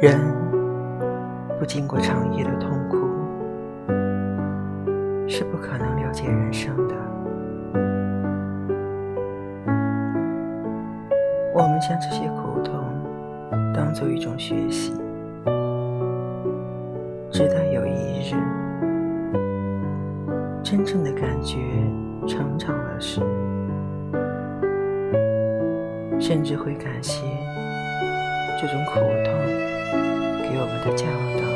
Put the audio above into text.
人不经过长夜的痛苦，是不可能了解人生的。我们将这些苦痛当做一种学习，直到有一日，真正的感觉成长了时，甚至会感谢这种苦痛。我的教导